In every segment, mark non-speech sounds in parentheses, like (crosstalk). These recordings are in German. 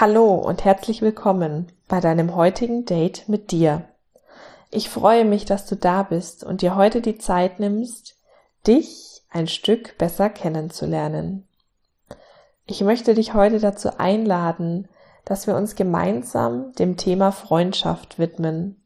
Hallo und herzlich willkommen bei deinem heutigen Date mit dir. Ich freue mich, dass du da bist und dir heute die Zeit nimmst, dich ein Stück besser kennenzulernen. Ich möchte dich heute dazu einladen, dass wir uns gemeinsam dem Thema Freundschaft widmen.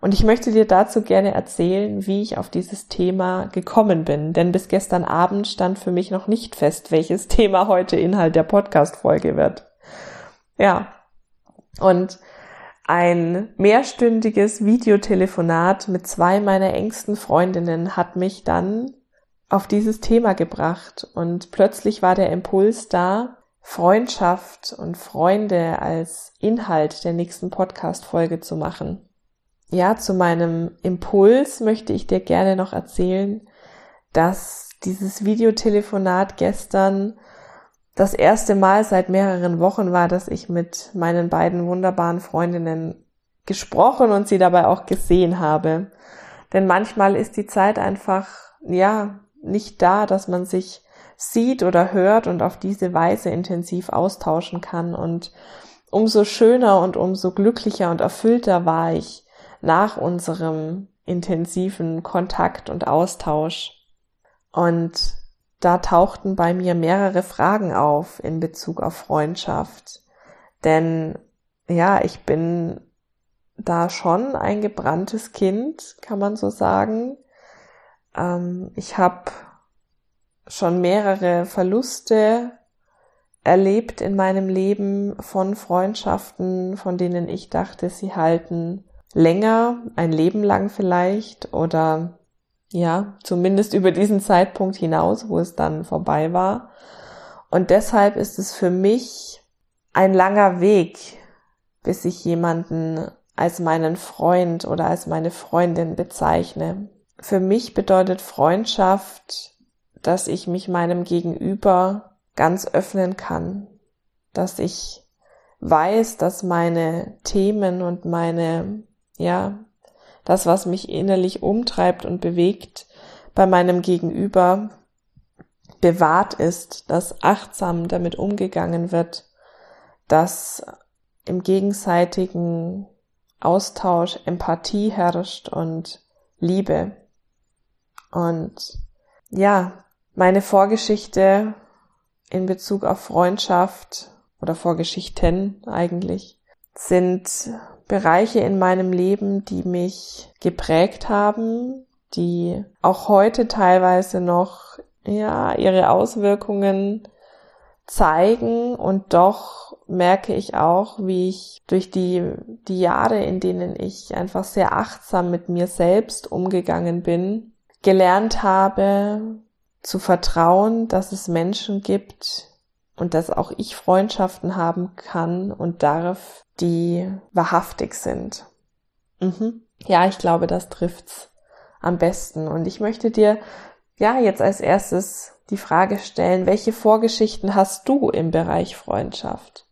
Und ich möchte dir dazu gerne erzählen, wie ich auf dieses Thema gekommen bin, denn bis gestern Abend stand für mich noch nicht fest, welches (laughs) Thema heute Inhalt der Podcast-Folge wird. Ja. Und ein mehrstündiges Videotelefonat mit zwei meiner engsten Freundinnen hat mich dann auf dieses Thema gebracht und plötzlich war der Impuls da, Freundschaft und Freunde als Inhalt der nächsten Podcast-Folge zu machen. Ja, zu meinem Impuls möchte ich dir gerne noch erzählen, dass dieses Videotelefonat gestern das erste Mal seit mehreren Wochen war, dass ich mit meinen beiden wunderbaren Freundinnen gesprochen und sie dabei auch gesehen habe. Denn manchmal ist die Zeit einfach, ja, nicht da, dass man sich sieht oder hört und auf diese Weise intensiv austauschen kann. Und umso schöner und umso glücklicher und erfüllter war ich nach unserem intensiven Kontakt und Austausch. Und da tauchten bei mir mehrere Fragen auf in Bezug auf Freundschaft. Denn ja, ich bin da schon ein gebranntes Kind, kann man so sagen. Ähm, ich habe schon mehrere Verluste erlebt in meinem Leben von Freundschaften, von denen ich dachte, sie halten länger, ein Leben lang vielleicht oder ja, zumindest über diesen Zeitpunkt hinaus, wo es dann vorbei war. Und deshalb ist es für mich ein langer Weg, bis ich jemanden als meinen Freund oder als meine Freundin bezeichne. Für mich bedeutet Freundschaft, dass ich mich meinem Gegenüber ganz öffnen kann, dass ich weiß, dass meine Themen und meine, ja, das, was mich innerlich umtreibt und bewegt, bei meinem Gegenüber bewahrt ist, dass achtsam damit umgegangen wird, dass im gegenseitigen Austausch Empathie herrscht und Liebe. Und ja, meine Vorgeschichte in Bezug auf Freundschaft oder Vorgeschichten eigentlich sind Bereiche in meinem Leben, die mich geprägt haben, die auch heute teilweise noch ja ihre Auswirkungen zeigen. Und doch merke ich auch, wie ich durch die, die Jahre, in denen ich einfach sehr achtsam mit mir selbst umgegangen bin, gelernt habe zu vertrauen, dass es Menschen gibt, und dass auch ich Freundschaften haben kann und darf, die wahrhaftig sind. Mhm. Ja, ich glaube, das trifft's am besten. Und ich möchte dir ja jetzt als erstes die Frage stellen, welche Vorgeschichten hast du im Bereich Freundschaft?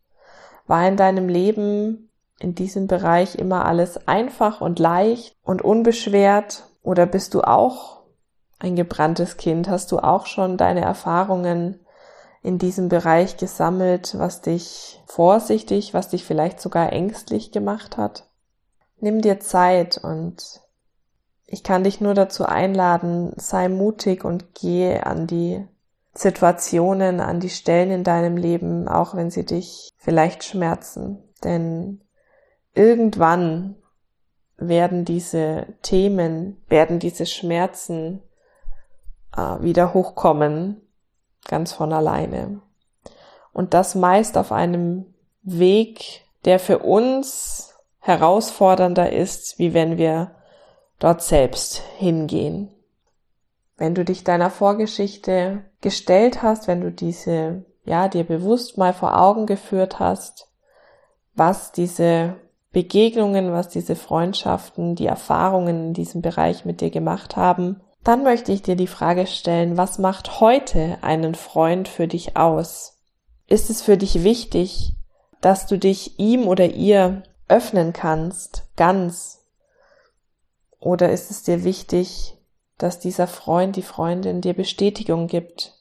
War in deinem Leben in diesem Bereich immer alles einfach und leicht und unbeschwert? Oder bist du auch ein gebranntes Kind? Hast du auch schon deine Erfahrungen in diesem Bereich gesammelt, was dich vorsichtig, was dich vielleicht sogar ängstlich gemacht hat? Nimm dir Zeit und ich kann dich nur dazu einladen, sei mutig und gehe an die Situationen, an die Stellen in deinem Leben, auch wenn sie dich vielleicht schmerzen. Denn irgendwann werden diese Themen, werden diese Schmerzen äh, wieder hochkommen ganz von alleine. Und das meist auf einem Weg, der für uns herausfordernder ist, wie wenn wir dort selbst hingehen. Wenn du dich deiner Vorgeschichte gestellt hast, wenn du diese, ja, dir bewusst mal vor Augen geführt hast, was diese Begegnungen, was diese Freundschaften, die Erfahrungen in diesem Bereich mit dir gemacht haben, dann möchte ich dir die Frage stellen, was macht heute einen Freund für dich aus? Ist es für dich wichtig, dass du dich ihm oder ihr öffnen kannst, ganz? Oder ist es dir wichtig, dass dieser Freund, die Freundin dir Bestätigung gibt?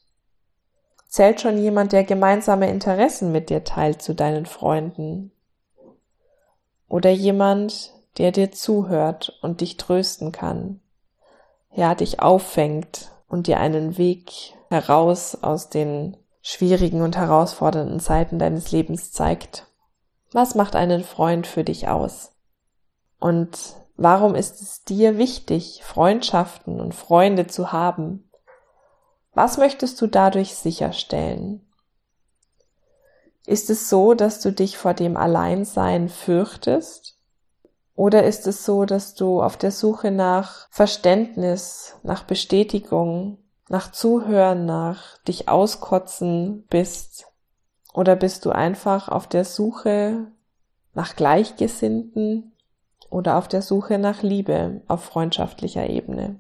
Zählt schon jemand, der gemeinsame Interessen mit dir teilt zu deinen Freunden? Oder jemand, der dir zuhört und dich trösten kann, ja, dich auffängt und dir einen Weg heraus aus den schwierigen und herausfordernden Zeiten deines Lebens zeigt. Was macht einen Freund für dich aus? Und warum ist es dir wichtig, Freundschaften und Freunde zu haben? Was möchtest du dadurch sicherstellen? Ist es so, dass du dich vor dem Alleinsein fürchtest? Oder ist es so, dass du auf der Suche nach Verständnis, nach Bestätigung, nach Zuhören, nach dich auskotzen bist? Oder bist du einfach auf der Suche nach Gleichgesinnten oder auf der Suche nach Liebe auf freundschaftlicher Ebene?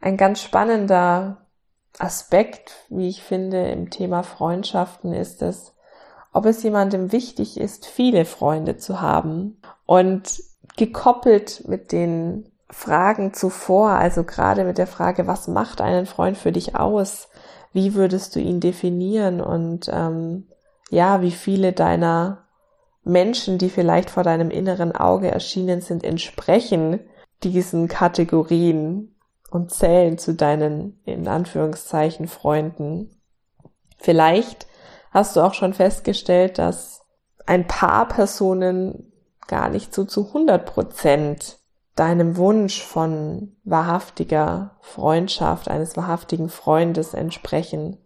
Ein ganz spannender Aspekt, wie ich finde, im Thema Freundschaften ist es, ob es jemandem wichtig ist, viele Freunde zu haben. Und gekoppelt mit den Fragen zuvor, also gerade mit der Frage, was macht einen Freund für dich aus? Wie würdest du ihn definieren? Und ähm, ja, wie viele deiner Menschen, die vielleicht vor deinem inneren Auge erschienen sind, entsprechen diesen Kategorien und zählen zu deinen, in Anführungszeichen, Freunden. Vielleicht hast du auch schon festgestellt, dass ein paar Personen gar nicht so zu 100 Prozent deinem Wunsch von wahrhaftiger Freundschaft, eines wahrhaftigen Freundes entsprechen,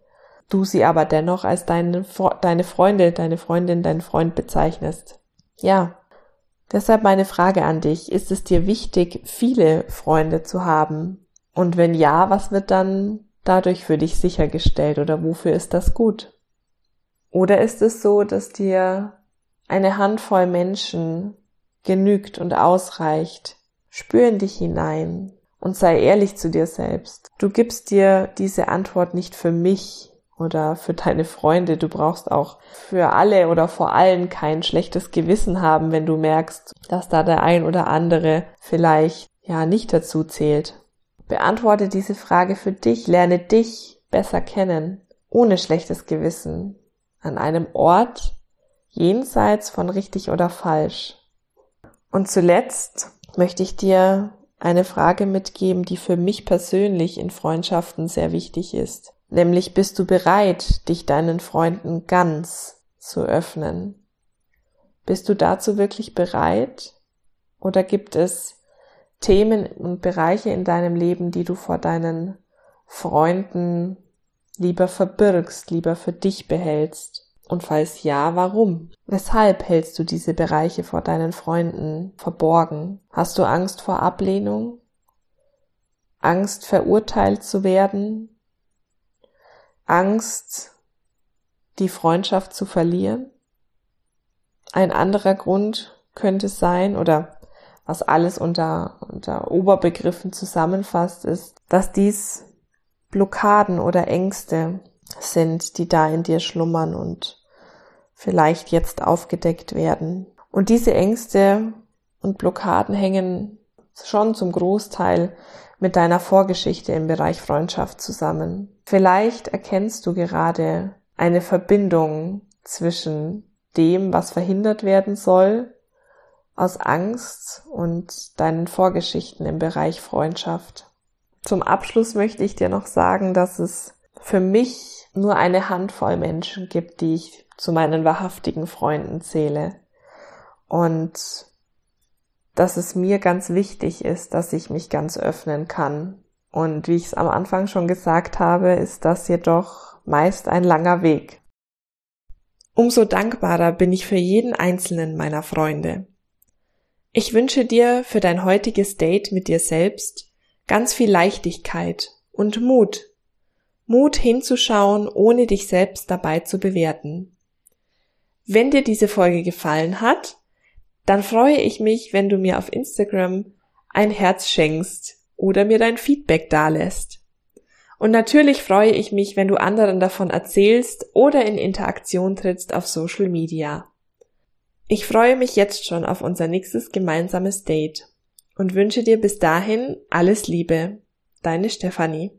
du sie aber dennoch als deine, deine Freunde, deine Freundin, dein Freund bezeichnest. Ja, deshalb meine Frage an dich, ist es dir wichtig, viele Freunde zu haben? Und wenn ja, was wird dann dadurch für dich sichergestellt oder wofür ist das gut? Oder ist es so, dass dir eine Handvoll Menschen genügt und ausreicht. Spür in dich hinein und sei ehrlich zu dir selbst. Du gibst dir diese Antwort nicht für mich oder für deine Freunde. Du brauchst auch für alle oder vor allem kein schlechtes Gewissen haben, wenn du merkst, dass da der ein oder andere vielleicht ja nicht dazu zählt. Beantworte diese Frage für dich, lerne dich besser kennen, ohne schlechtes Gewissen, an einem Ort, jenseits von richtig oder falsch. Und zuletzt möchte ich dir eine Frage mitgeben, die für mich persönlich in Freundschaften sehr wichtig ist. Nämlich bist du bereit, dich deinen Freunden ganz zu öffnen? Bist du dazu wirklich bereit? Oder gibt es Themen und Bereiche in deinem Leben, die du vor deinen Freunden lieber verbirgst, lieber für dich behältst? Und falls ja, warum? Weshalb hältst du diese Bereiche vor deinen Freunden verborgen? Hast du Angst vor Ablehnung? Angst verurteilt zu werden? Angst, die Freundschaft zu verlieren? Ein anderer Grund könnte sein, oder was alles unter, unter Oberbegriffen zusammenfasst, ist, dass dies Blockaden oder Ängste sind, die da in dir schlummern und vielleicht jetzt aufgedeckt werden. Und diese Ängste und Blockaden hängen schon zum Großteil mit deiner Vorgeschichte im Bereich Freundschaft zusammen. Vielleicht erkennst du gerade eine Verbindung zwischen dem, was verhindert werden soll, aus Angst und deinen Vorgeschichten im Bereich Freundschaft. Zum Abschluss möchte ich dir noch sagen, dass es für mich nur eine Handvoll Menschen gibt, die ich zu meinen wahrhaftigen Freunden zähle. Und dass es mir ganz wichtig ist, dass ich mich ganz öffnen kann. Und wie ich es am Anfang schon gesagt habe, ist das jedoch meist ein langer Weg. Umso dankbarer bin ich für jeden einzelnen meiner Freunde. Ich wünsche dir für dein heutiges Date mit dir selbst ganz viel Leichtigkeit und Mut. Mut hinzuschauen, ohne dich selbst dabei zu bewerten. Wenn dir diese Folge gefallen hat, dann freue ich mich, wenn du mir auf Instagram ein Herz schenkst oder mir dein Feedback dalässt. Und natürlich freue ich mich, wenn du anderen davon erzählst oder in Interaktion trittst auf Social Media. Ich freue mich jetzt schon auf unser nächstes gemeinsames Date und wünsche dir bis dahin alles Liebe. Deine Stefanie.